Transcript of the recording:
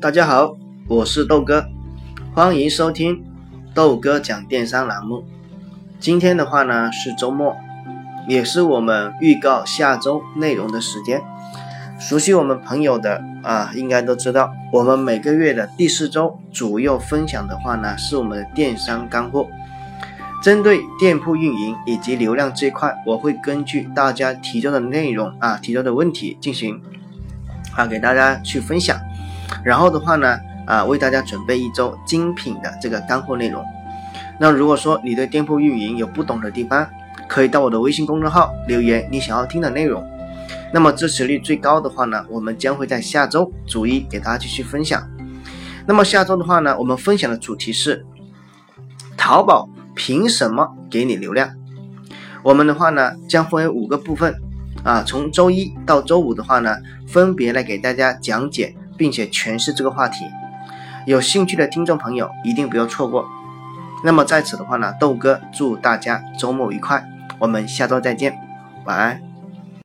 大家好，我是豆哥，欢迎收听豆哥讲电商栏目。今天的话呢是周末，也是我们预告下周内容的时间。熟悉我们朋友的啊，应该都知道，我们每个月的第四周主要分享的话呢是我们的电商干货。针对店铺运营以及流量这块，我会根据大家提交的内容啊，提交的问题进行啊给大家去分享。然后的话呢，啊，为大家准备一周精品的这个干货内容。那如果说你对店铺运营有不懂的地方，可以到我的微信公众号留言你想要听的内容。那么支持率最高的话呢，我们将会在下周逐一给大家继续分享。那么下周的话呢，我们分享的主题是淘宝凭什么给你流量？我们的话呢，将分为五个部分啊，从周一到周五的话呢，分别来给大家讲解。并且诠释这个话题，有兴趣的听众朋友一定不要错过。那么在此的话呢，豆哥祝大家周末愉快，我们下周再见，晚安。